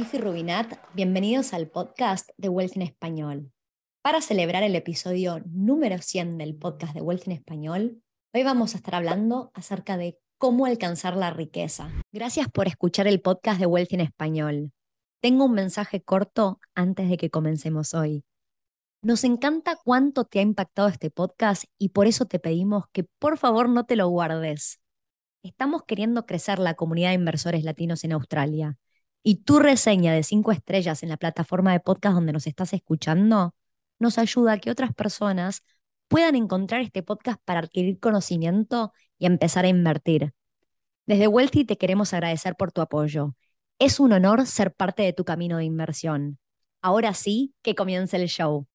Tiffy Rubinat, bienvenidos al podcast de Wealth en Español. Para celebrar el episodio número 100 del podcast de Wealth en Español, hoy vamos a estar hablando acerca de cómo alcanzar la riqueza. Gracias por escuchar el podcast de Wealth en Español. Tengo un mensaje corto antes de que comencemos hoy. Nos encanta cuánto te ha impactado este podcast y por eso te pedimos que por favor no te lo guardes. Estamos queriendo crecer la comunidad de inversores latinos en Australia y tu reseña de cinco estrellas en la plataforma de podcast donde nos estás escuchando nos ayuda a que otras personas puedan encontrar este podcast para adquirir conocimiento y empezar a invertir. Desde Wealthy te queremos agradecer por tu apoyo. Es un honor ser parte de tu camino de inversión. Ahora sí, que comience el show.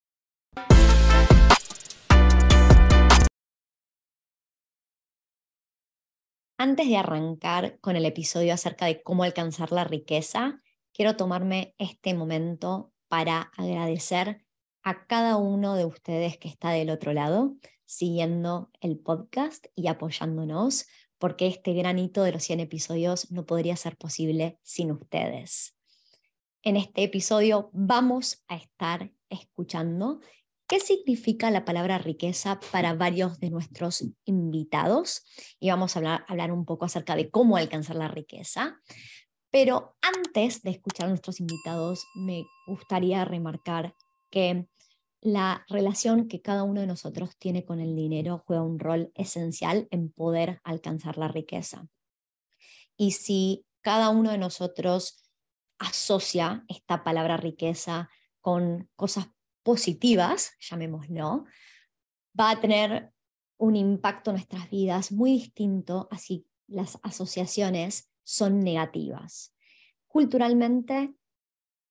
Antes de arrancar con el episodio acerca de cómo alcanzar la riqueza, quiero tomarme este momento para agradecer a cada uno de ustedes que está del otro lado, siguiendo el podcast y apoyándonos, porque este granito de los 100 episodios no podría ser posible sin ustedes. En este episodio vamos a estar escuchando qué significa la palabra riqueza para varios de nuestros invitados y vamos a hablar, hablar, un poco acerca de cómo alcanzar la riqueza. Pero antes de escuchar a nuestros invitados, me gustaría remarcar que la relación que cada uno de nosotros tiene con el dinero juega un rol esencial en poder alcanzar la riqueza. Y si cada uno de nosotros asocia esta palabra riqueza con cosas positivas, llamémoslo, va a tener un impacto en nuestras vidas muy distinto así las asociaciones son negativas. Culturalmente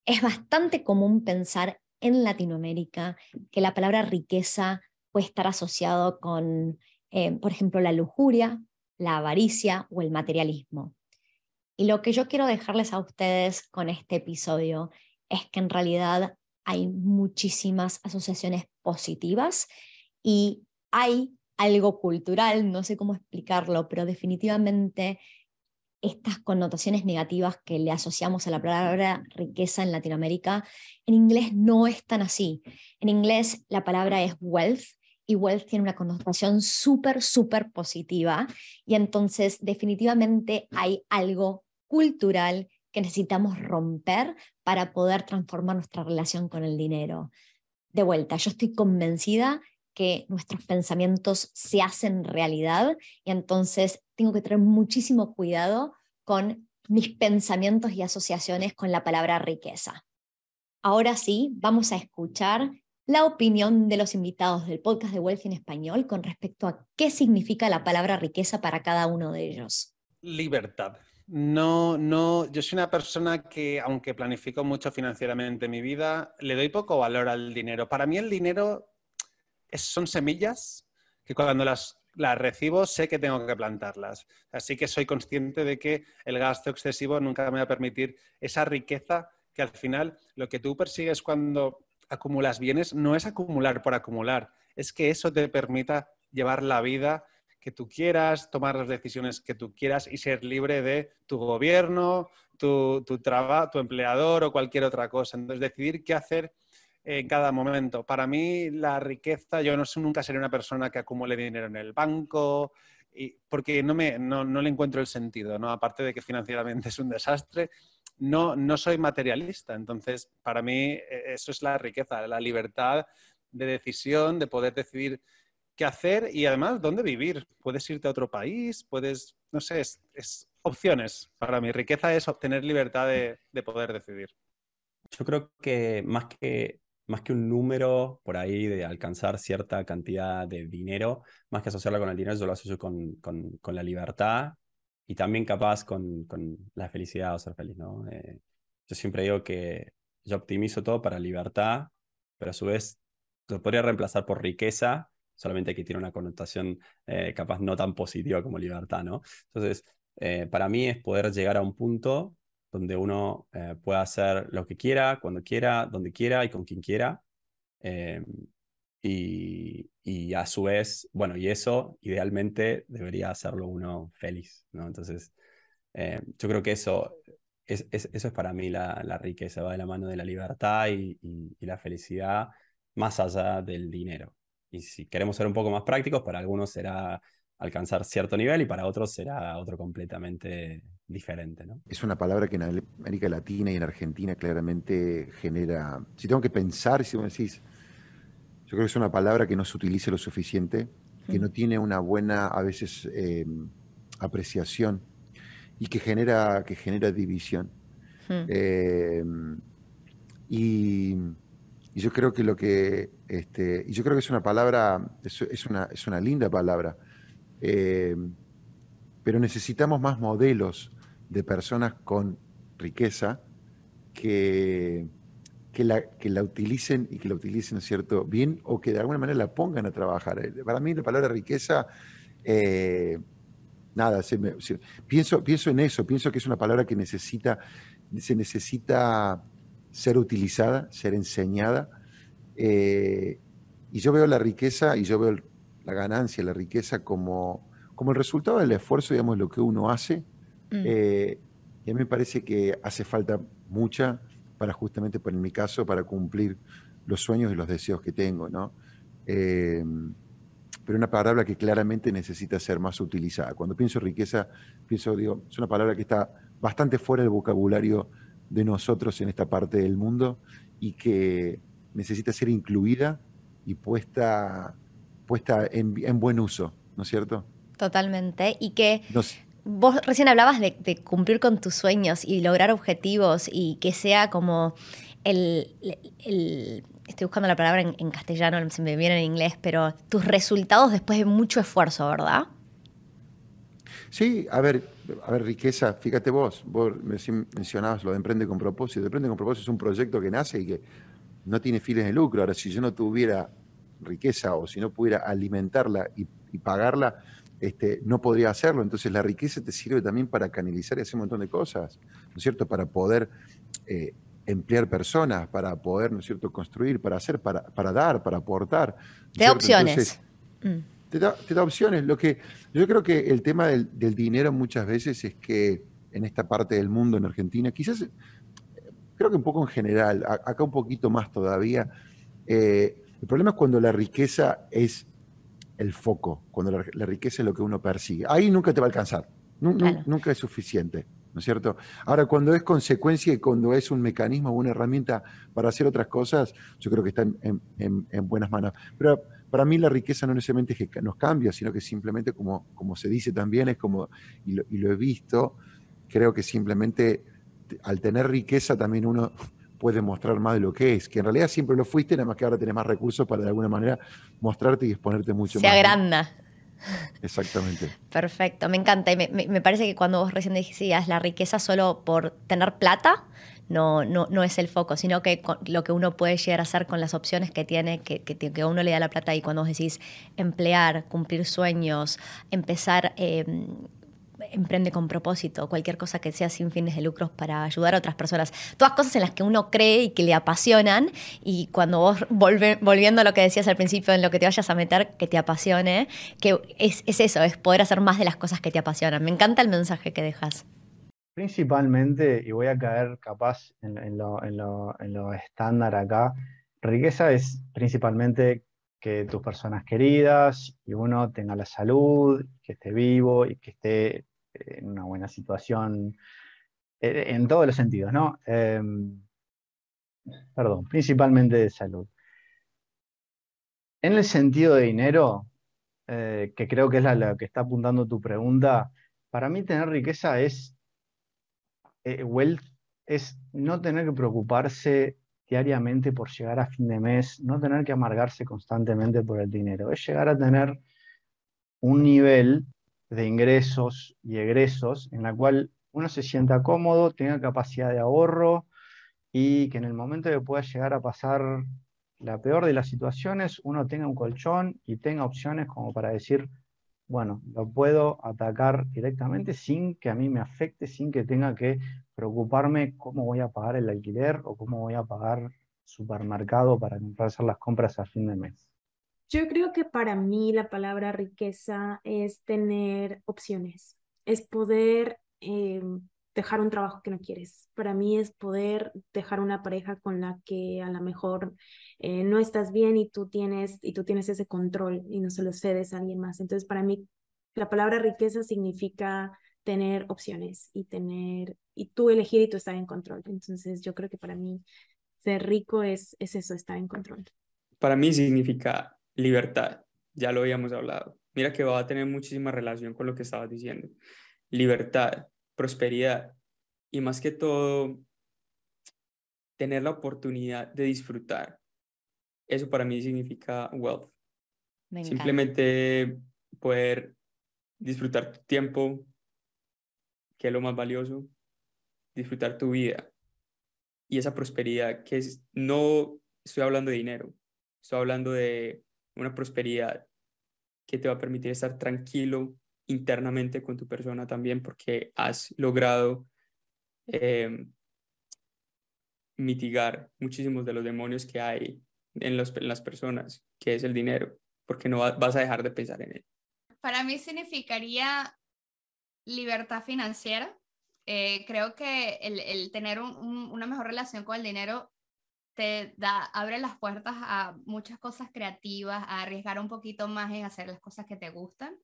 es bastante común pensar en Latinoamérica que la palabra riqueza puede estar asociado con, eh, por ejemplo, la lujuria, la avaricia o el materialismo. Y lo que yo quiero dejarles a ustedes con este episodio es que en realidad hay muchísimas asociaciones positivas y hay algo cultural, no sé cómo explicarlo, pero definitivamente estas connotaciones negativas que le asociamos a la palabra riqueza en Latinoamérica, en inglés no es tan así. En inglés la palabra es wealth y wealth tiene una connotación súper, súper positiva y entonces definitivamente hay algo cultural que necesitamos romper para poder transformar nuestra relación con el dinero. De vuelta, yo estoy convencida que nuestros pensamientos se hacen realidad y entonces tengo que tener muchísimo cuidado con mis pensamientos y asociaciones con la palabra riqueza. Ahora sí, vamos a escuchar la opinión de los invitados del podcast de Wealth en español con respecto a qué significa la palabra riqueza para cada uno de ellos. Libertad. No, no, yo soy una persona que, aunque planifico mucho financieramente mi vida, le doy poco valor al dinero. Para mí el dinero son semillas que cuando las, las, recibo sé que tengo que plantarlas. Así que soy consciente de que el gasto excesivo nunca me va a permitir esa riqueza que al final lo que tú persigues cuando acumulas bienes no es acumular por acumular, es que eso te permita llevar la vida que tú quieras, tomar las decisiones que tú quieras y ser libre de tu gobierno, tu, tu trabajo, tu empleador o cualquier otra cosa. Entonces, decidir qué hacer en cada momento. Para mí, la riqueza, yo no nunca seré una persona que acumule dinero en el banco, y, porque no, me, no, no le encuentro el sentido, ¿no? Aparte de que financieramente es un desastre, no, no soy materialista. Entonces, para mí, e, eso es la riqueza, la libertad de decisión, de poder decidir qué hacer y además dónde vivir. Puedes irte a otro país, puedes, no sé, es, opciones. Para mi riqueza es obtener libertad de, poder decidir. Yo creo que más que más que un número por ahí de alcanzar cierta cantidad de dinero, más que asociarlo con el dinero, yo lo asocio con, con, la libertad y también capaz con, con, la felicidad o ser feliz, ¿no? Eh, yo siempre digo que yo optimizo todo para libertad, pero a su vez lo podría reemplazar por riqueza, solamente que tiene una connotación eh, capaz no tan positiva como libertad, ¿no? Entonces, eh, para mí es poder llegar a un punto donde uno eh, pueda hacer lo que quiera, cuando quiera, donde quiera y con quien quiera. Y, y, a su vez, bueno, y eso idealmente debería hacerlo uno feliz, ¿no? Entonces, yo creo que eso eso es para mí la, riqueza, va de la mano de la libertad y, la felicidad más allá del dinero. Y si queremos ser un poco más prácticos, para algunos será alcanzar cierto nivel y para otros será otro completamente diferente. ¿no? Es una palabra que en América Latina y en Argentina claramente genera, si tengo que pensar, si me decís, yo creo que es una palabra que no se utiliza lo suficiente, que no tiene una buena, a veces, eh, apreciación y que genera, que genera división. Eh, y, yo creo que lo que, este, y yo creo que es una palabra, es, una, es una linda palabra, eh, pero necesitamos más modelos de personas con riqueza que, que, la, que la utilicen y que la utilicen cierto bien o que de alguna manera la pongan a trabajar. Para mí la palabra riqueza nada, pienso, pienso en eso, pienso que es una palabra que necesita, se necesita ser utilizada, ser enseñada. Eh, y yo veo la riqueza y yo veo la ganancia, la riqueza como, como el resultado del esfuerzo, digamos, lo que uno hace. Mm. Eh, y a mí me parece que hace falta mucha para justamente, por en mi caso, para cumplir los sueños y los deseos que tengo, ¿no? Eh, pero una palabra que claramente necesita ser más utilizada. Cuando pienso riqueza, pienso, digo, es una palabra que está bastante fuera del vocabulario de nosotros en esta parte del mundo y que necesita ser incluida y puesta, puesta en, buen uso, ¿no es cierto? Totalmente. Y que vos recién hablabas de, cumplir con tus sueños y lograr objetivos y que sea como el estoy buscando la palabra en, castellano, se me viene en inglés, pero tus resultados después de mucho esfuerzo, ¿verdad? Sí, a ver, a ver, riqueza, fíjate vos, vos mencionabas lo de Emprende con propósito. Emprende con propósito es un proyecto que nace y que no tiene fines de lucro. Ahora, si yo no tuviera riqueza o si no pudiera alimentarla y, pagarla, este, no podría hacerlo. Entonces la riqueza te sirve también para canalizar y hacer un montón de cosas, ¿no es cierto? Para poder eh, emplear personas para poder, ¿no es cierto?, construir, para hacer, para, para dar, para aportar. Da opciones. Mm. Te, da, opciones. Lo que, yo creo que el tema del, dinero muchas veces es que en esta parte del mundo, en Argentina, quizás, creo que un poco en general, acá un poquito más todavía, eh, el problema es cuando la riqueza es el foco, cuando la, riqueza es lo que uno persigue. Ahí nunca te va a alcanzar, nunca es suficiente. ¿no es cierto? Ahora, cuando es consecuencia y cuando es un mecanismo o una herramienta para hacer otras cosas, yo creo que está en, buenas manos. Pero para mí la riqueza no necesariamente es que nos cambia, sino que simplemente, como, como se dice también, es como, y lo, he visto, creo que simplemente al tener riqueza también uno puede mostrar más de lo que es, que en realidad siempre lo fuiste, nada más que ahora tenés más recursos para de alguna manera mostrarte y exponerte mucho más. Se agranda. Exactamente. Perfecto, me encanta. Y me, parece que cuando vos recién decías la riqueza solo por tener plata, no, no, no es el foco, sino que lo que uno puede llegar a hacer con las opciones que tiene, que, que, uno le da la plata y cuando vos decís emplear, cumplir sueños, empezar em, emprende con propósito, cualquier cosa que sea sin fines de lucros para ayudar a otras personas. Todas cosas en las que uno cree y que le apasionan y cuando vos volviendo a lo que decías al principio, en lo que te vayas a meter, que te apasione, que es, eso, es poder hacer más de las cosas que te apasionan. Me encanta el mensaje que dejas. Principalmente, y voy a caer capaz en, lo, en estándar acá, riqueza es principalmente que tus personas queridas y uno tenga la salud, que esté vivo y que esté en una buena situación eh, en todos los sentidos, ¿no? Em, perdón, principalmente de salud. En el sentido de dinero, eh, que creo que es la, que está apuntando tu pregunta, para mí tener riqueza es, eh, wealth, es no tener que preocuparse diariamente por llegar a fin de mes, no tener que amargarse constantemente por el dinero, es llegar a tener un nivel de ingresos y egresos en la cual uno se sienta cómodo, tenga capacidad de ahorro y que en el momento que pueda llegar a pasar la peor de las situaciones, uno tenga un colchón y tenga opciones como para decir, bueno, lo puedo atacar directamente sin que a mí me afecte, sin que tenga que preocuparme cómo voy a pagar el alquiler o cómo voy a pagar supermercado para hacer las compras a fin de mes. Yo creo que para mí la palabra riqueza es tener opciones, es poder em, dejar un trabajo que no quieres. Para mí es poder dejar una pareja con la que a lo mejor eh, no estás bien y tú tienes y tú tienes ese control y no se lo cedes a alguien más. Entonces, para mí la palabra riqueza significa tener opciones y tener y tú elegir y tú estar en control. Entonces, yo creo que para mí ser rico es es eso, estar en control. Para mí significa libertad. Ya lo habíamos hablado. Mira que va a tener muchísima relación con lo que estabas diciendo. Libertad prosperidad y más que todo tener la oportunidad de disfrutar. Eso para mí significa wealth. Simplemente poder disfrutar tu tiempo, que es lo más valioso, disfrutar tu vida y esa prosperidad que es, no estoy hablando de dinero, estoy hablando de una prosperidad que te va a permitir estar tranquilo internamente con tu persona también porque has logrado em, mitigar muchísimos de los demonios que hay en, las personas, que es el dinero, porque no vas a dejar de pensar en él. Para mí significaría libertad financiera. Eh, creo que el, tener una mejor relación con el dinero te da, abre las puertas a muchas cosas creativas, a arriesgar un poquito más en hacer las cosas que te gustan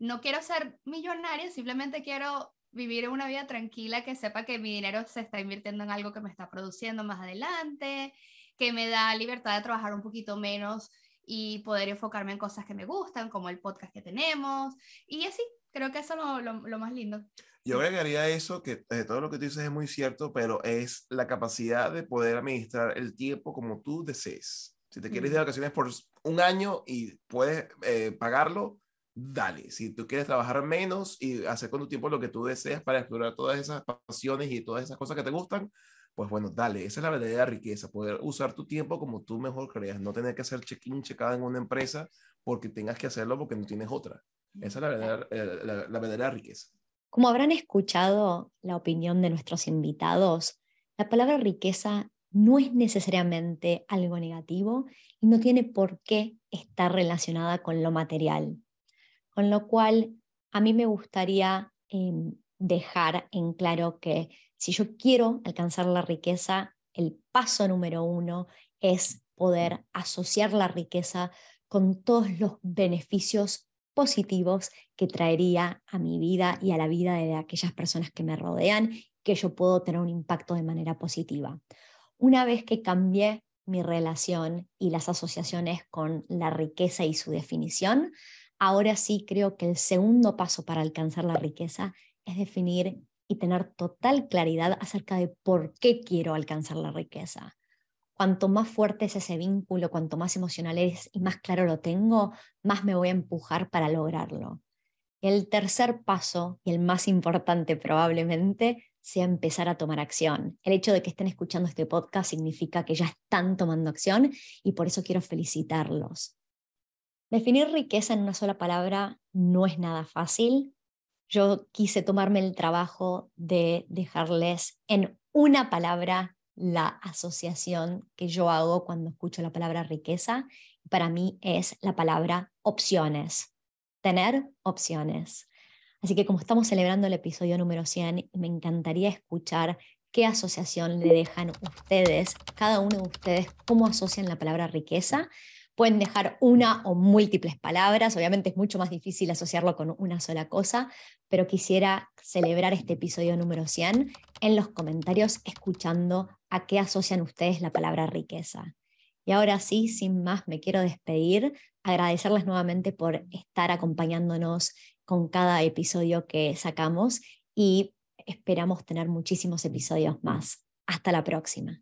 no quiero ser millonaria, simplemente quiero vivir una vida tranquila, que sepa que mi dinero se está invirtiendo en algo que me está produciendo más adelante, que me da libertad de trabajar un poquito menos y poder enfocarme en cosas que me gustan, como el podcast que tenemos. Y así, creo que eso es lo, más lindo. Yo agregaría eso, que eh, todo lo que tú dices es muy cierto, pero es la capacidad de poder administrar el tiempo como tú desees. Si te quieres ir de vacaciones por un año y puedes eh, pagarlo, dale. Si tú quieres trabajar menos y hacer con tu tiempo lo que tú deseas para explorar todas esas pasiones y todas esas cosas que te gustan, pues bueno, dale. Esa es la verdadera riqueza, poder usar tu tiempo como tú mejor creas, no tener que hacer check-in, checada en una empresa porque tengas que hacerlo porque no tienes otra. Esa es la verdadera, eh, la, la verdadera riqueza. Como habrán escuchado la opinión de nuestros invitados, la palabra riqueza no es necesariamente algo negativo y no tiene por qué estar relacionada con lo material. Con lo cual, a mí me gustaría em, dejar en claro que si yo quiero alcanzar la riqueza, el paso número uno es poder asociar la riqueza con todos los beneficios positivos que traería a mi vida y a la vida de aquellas personas que me rodean, que yo puedo tener un impacto de manera positiva. Una vez que cambié mi relación y las asociaciones con la riqueza y su definición, Ahora sí creo que el segundo paso para alcanzar la riqueza es definir y tener total claridad acerca de por qué quiero alcanzar la riqueza. Cuanto más fuerte es ese vínculo, cuanto más emocional es y más claro lo tengo, más me voy a empujar para lograrlo. El tercer paso, y el más importante probablemente, sea empezar a tomar acción. El hecho de que estén escuchando este podcast significa que ya están tomando acción y por eso quiero felicitarlos. Definir riqueza en una sola palabra no es nada fácil. Yo quise tomarme el trabajo de dejarles en una palabra la asociación que yo hago cuando escucho la palabra riqueza. Para mí es la palabra opciones. Tener opciones. Así que como estamos celebrando el episodio número 100, me encantaría escuchar qué asociación le dejan ustedes, cada uno de ustedes, cómo asocian la palabra riqueza Pueden dejar una o múltiples palabras, obviamente es mucho más difícil asociarlo con una sola cosa, pero quisiera celebrar este episodio número 100 en los comentarios escuchando a qué asocian ustedes la palabra riqueza. Y ahora sí, sin más, me quiero despedir, agradecerles nuevamente por estar acompañándonos con cada episodio que sacamos y esperamos tener muchísimos episodios más. Hasta la próxima.